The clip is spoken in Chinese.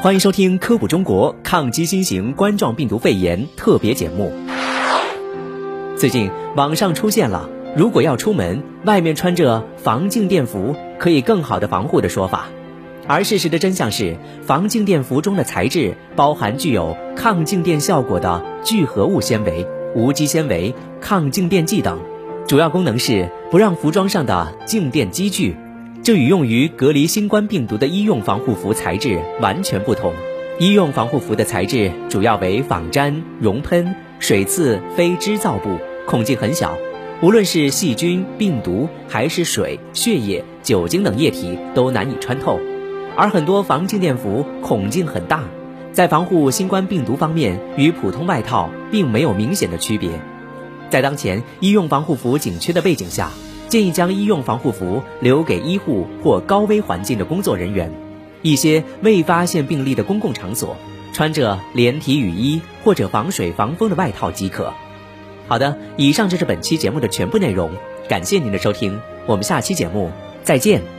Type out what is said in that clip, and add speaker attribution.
Speaker 1: 欢迎收听《科普中国抗击新型冠状病毒肺炎》特别节目。最近网上出现了“如果要出门，外面穿着防静电服可以更好的防护”的说法，而事实的真相是，防静电服中的材质包含具有抗静电效果的聚合物纤维、无机纤维、抗静电剂等，主要功能是不让服装上的静电积聚。这与用于隔离新冠病毒的医用防护服材质完全不同。医用防护服的材质主要为仿粘、熔喷、水刺非织造布，孔径很小，无论是细菌、病毒还是水、血液、酒精等液体都难以穿透。而很多防静电服孔径很大，在防护新冠病毒方面与普通外套并没有明显的区别。在当前医用防护服紧缺的背景下。建议将医用防护服留给医护或高危环境的工作人员，一些未发现病例的公共场所，穿着连体雨衣或者防水防风的外套即可。好的，以上就是本期节目的全部内容，感谢您的收听，我们下期节目再见。